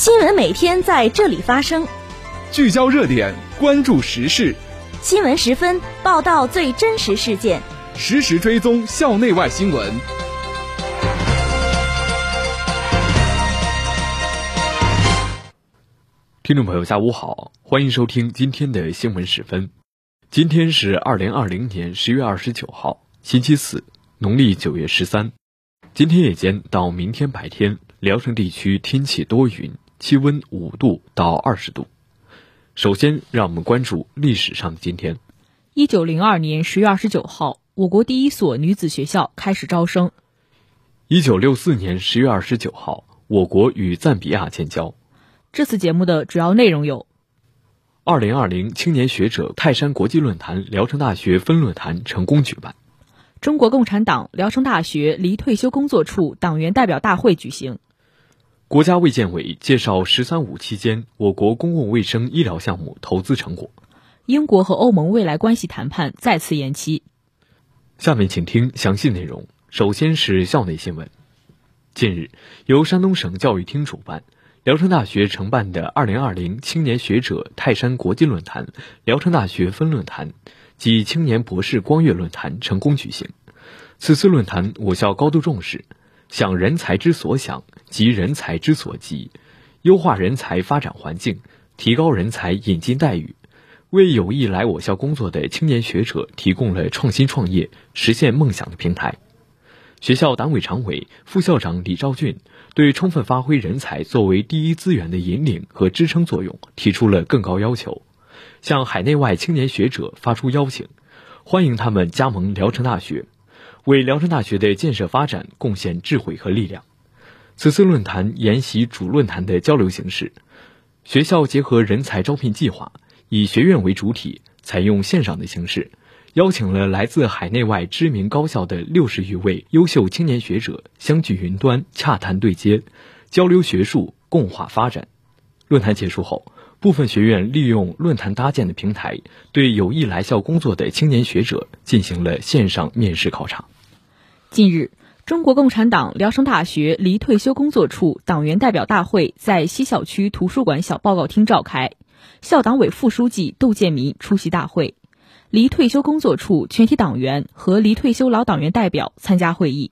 新闻每天在这里发生，聚焦热点，关注时事。新闻十分报道最真实事件，实时追踪校内外新闻。听众朋友，下午好，欢迎收听今天的新闻十分。今天是二零二零年十月二十九号，星期四，农历九月十三。今天夜间到明天白天，聊城地区天气多云，气温五度到二十度。首先，让我们关注历史上的今天。一九零二年十月二十九号，我国第一所女子学校开始招生。一九六四年十月二十九号，我国与赞比亚建交。这次节目的主要内容有：二零二零青年学者泰山国际论坛聊城大学分论坛成功举办。中国共产党聊城大学离退休工作处党员代表大会举行。国家卫健委介绍“十三五”期间我国公共卫生医疗项目投资成果。英国和欧盟未来关系谈判再次延期。下面请听详细内容。首先是校内新闻。近日，由山东省教育厅主办、聊城大学承办的二零二零青年学者泰山国际论坛聊城大学分论坛。及青年博士光月论坛成功举行。此次论坛，我校高度重视想人才之所想，急人才之所急，优化人才发展环境，提高人才引进待遇，为有意来我校工作的青年学者提供了创新创业、实现梦想的平台。学校党委常委、副校长李兆俊对充分发挥人才作为第一资源的引领和支撑作用提出了更高要求。向海内外青年学者发出邀请，欢迎他们加盟聊城大学，为聊城大学的建设发展贡献智慧和力量。此次论坛沿袭主论坛的交流形式，学校结合人才招聘计划，以学院为主体，采用线上的形式，邀请了来自海内外知名高校的六十余位优秀青年学者相聚云端，洽谈对接，交流学术，共话发展。论坛结束后。部分学院利用论坛搭建的平台，对有意来校工作的青年学者进行了线上面试考察。近日，中国共产党聊城大学离退休工作处党员代表大会在西校区图书馆小报告厅召开，校党委副书记窦建民出席大会，离退休工作处全体党员和离退休老党员代表参加会议。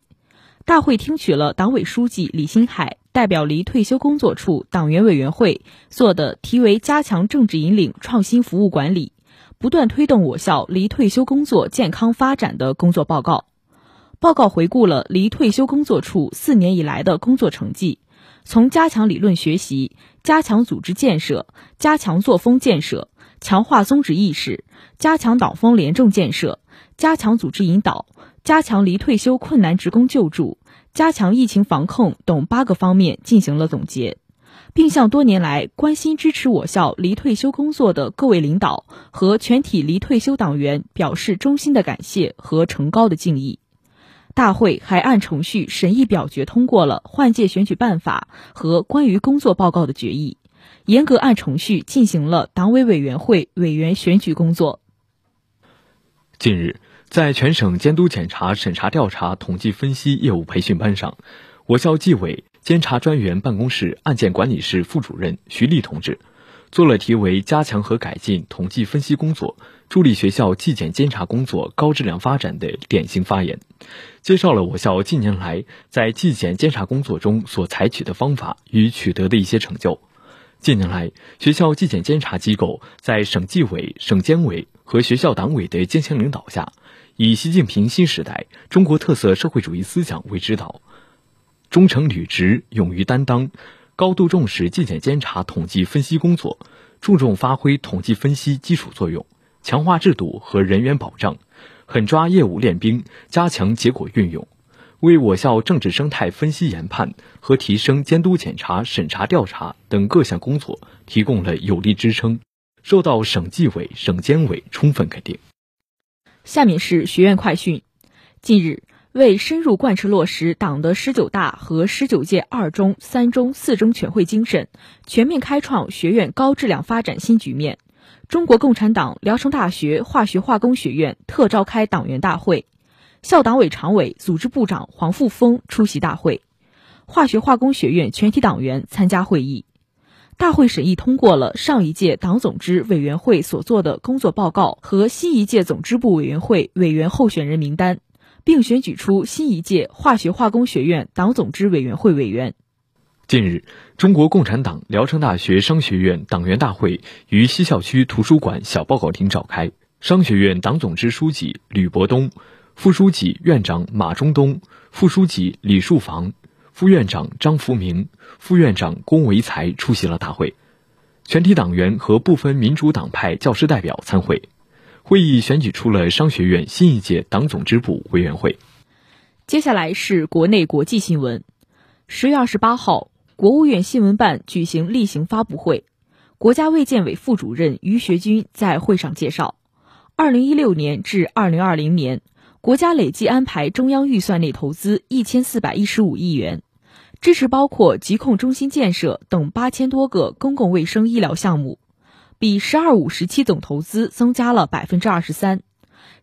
大会听取了党委书记李新海代表离退休工作处党员委员会做的题为“加强政治引领、创新服务管理，不断推动我校离退休工作健康发展”的工作报告。报告回顾了离退休工作处四年以来的工作成绩，从加强理论学习、加强组织建设、加强作风建设、强化宗旨意识、加强党风廉政建设、加强组织引导。加强离退休困难职工救助，加强疫情防控等八个方面进行了总结，并向多年来关心支持我校离退休工作的各位领导和全体离退休党员表示衷心的感谢和崇高的敬意。大会还按程序审议表决通过了换届选举办法和关于工作报告的决议，严格按程序进行了党委委员会委员选举工作。近日。在全省监督检查、审查调查、统计分析业务培训班上，我校纪委监察专员办公室案件管理室副主任徐丽同志，做了题为“加强和改进统计分析工作，助力学校纪检监察工作高质量发展”的典型发言，介绍了我校近年来在纪检监察工作中所采取的方法与取得的一些成就。近年来，学校纪检监察机构在省纪委、省监委和学校党委的坚强领导下。以习近平新时代中国特色社会主义思想为指导，忠诚履职、勇于担当，高度重视纪检监察统计分析工作，注重发挥统计分析基础作用，强化制度和人员保障，狠抓业务练兵，加强结果运用，为我校政治生态分析研判和提升监督检查审查调查等各项工作提供了有力支撑，受到省纪委、省监委充分肯定。下面是学院快讯。近日，为深入贯彻落实党的十九大和十九届二中、三中、四中全会精神，全面开创学院高质量发展新局面，中国共产党聊城大学化学化工学院特召开党员大会，校党委常委、组织部长黄富峰出席大会，化学化工学院全体党员参加会议。大会审议通过了上一届党总支委员会所做的工作报告和新一届总支部委员会委员候选人名单，并选举出新一届化学化工学院党总支委员会委员。近日，中国共产党聊城大学商学院党员大会于西校区图书馆小报告厅召开。商学院党总支书记吕伯东、副书记、院长马中东、副书记李树房、副院长张福明、副院长龚维才出席了大会。全体党员和部分民主党派教师代表参会。会议选举出了商学院新一届党总支部委员会。接下来是国内国际新闻。十月二十八号。国务院新闻办举行例行发布会，国家卫健委副主任于学军在会上介绍，二零一六年至二零二零年，国家累计安排中央预算内投资一千四百一十五亿元，支持包括疾控中心建设等八千多个公共卫生医疗项目，比“十二五”时期总投资增加了百分之二十三，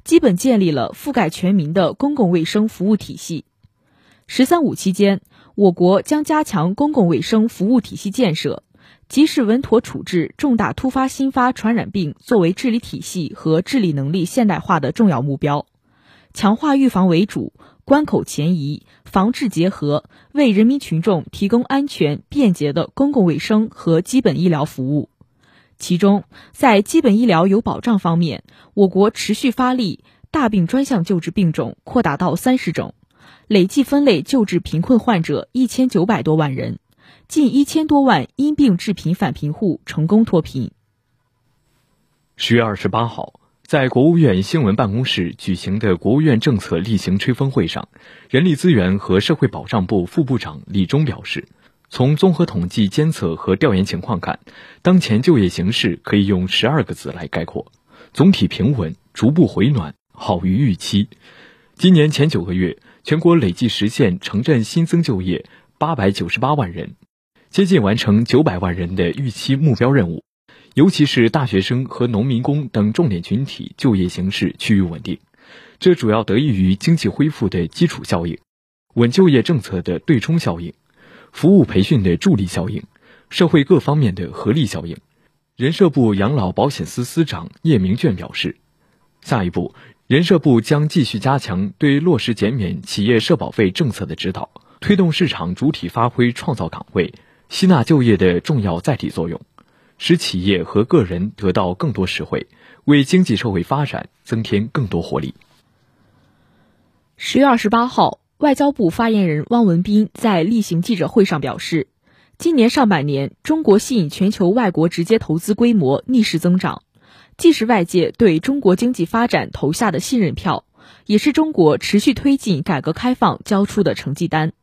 基本建立了覆盖全民的公共卫生服务体系。“十三五”期间。我国将加强公共卫生服务体系建设，及时稳妥处置重大突发新发传染病作为治理体系和治理能力现代化的重要目标，强化预防为主、关口前移、防治结合，为人民群众提供安全便捷的公共卫生和基本医疗服务。其中，在基本医疗有保障方面，我国持续发力，大病专项救治病种扩大到三十种。累计分类救治贫困患者一千九百多万人，近一千多万因病致贫返贫户成功脱贫。十月二十八号，在国务院新闻办公室举行的国务院政策例行吹风会上，人力资源和社会保障部副部长李忠表示，从综合统计监测和调研情况看，当前就业形势可以用十二个字来概括：总体平稳，逐步回暖，好于预期。今年前九个月。全国累计实现城镇新增就业八百九十八万人，接近完成九百万人的预期目标任务。尤其是大学生和农民工等重点群体就业形势趋于稳定，这主要得益于经济恢复的基础效应、稳就业政策的对冲效应、服务培训的助力效应、社会各方面的合力效应。人社部养老保险司司长叶明卷表示，下一步。人社部将继续加强对落实减免企业社保费政策的指导，推动市场主体发挥创造岗位、吸纳就业的重要载体作用，使企业和个人得到更多实惠，为经济社会发展增添更多活力。十月二十八号，外交部发言人汪文斌在例行记者会上表示，今年上半年，中国吸引全球外国直接投资规模逆势增长。既是外界对中国经济发展投下的信任票，也是中国持续推进改革开放交出的成绩单，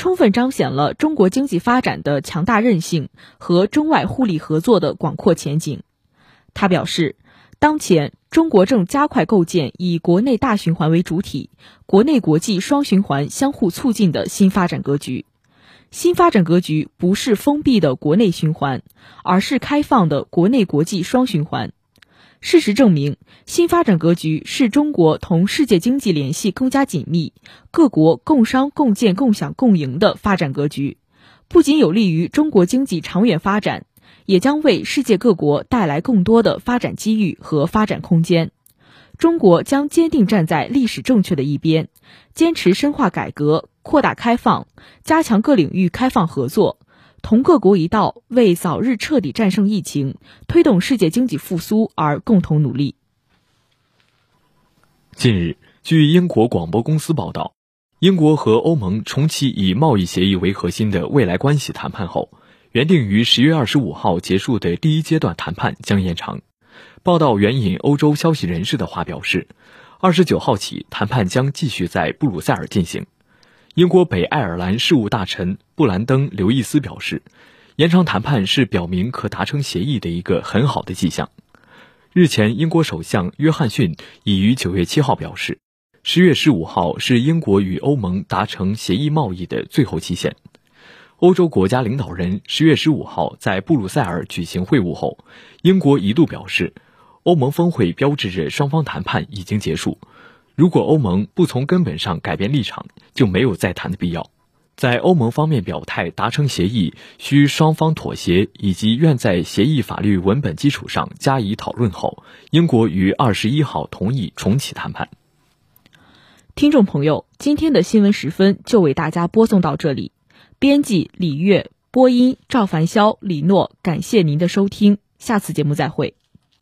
充分彰显了中国经济发展的强大韧性和中外互利合作的广阔前景。他表示，当前中国正加快构建以国内大循环为主体、国内国际双循环相互促进的新发展格局。新发展格局不是封闭的国内循环，而是开放的国内国际双循环。事实证明，新发展格局是中国同世界经济联系更加紧密、各国共商共建共享共赢的发展格局，不仅有利于中国经济长远发展，也将为世界各国带来更多的发展机遇和发展空间。中国将坚定站在历史正确的一边，坚持深化改革、扩大开放，加强各领域开放合作。同各国一道，为早日彻底战胜疫情、推动世界经济复苏而共同努力。近日，据英国广播公司报道，英国和欧盟重启以贸易协议为核心的未来关系谈判后，原定于十月二十五号结束的第一阶段谈判将延长。报道援引欧洲消息人士的话表示，二十九号起，谈判将继续在布鲁塞尔进行。英国北爱尔兰事务大臣布兰登·刘易斯表示，延长谈判是表明可达成协议的一个很好的迹象。日前，英国首相约翰逊已于九月七号表示，十月十五号是英国与欧盟达成协议贸易的最后期限。欧洲国家领导人十月十五号在布鲁塞尔举行会晤后，英国一度表示，欧盟峰会标志着双方谈判已经结束。如果欧盟不从根本上改变立场，就没有再谈的必要。在欧盟方面表态达成协议需双方妥协，以及愿在协议法律文本基础上加以讨论后，英国于二十一号同意重启谈判。听众朋友，今天的新闻时分就为大家播送到这里。编辑李月，播音赵凡霄、李诺，感谢您的收听，下次节目再会。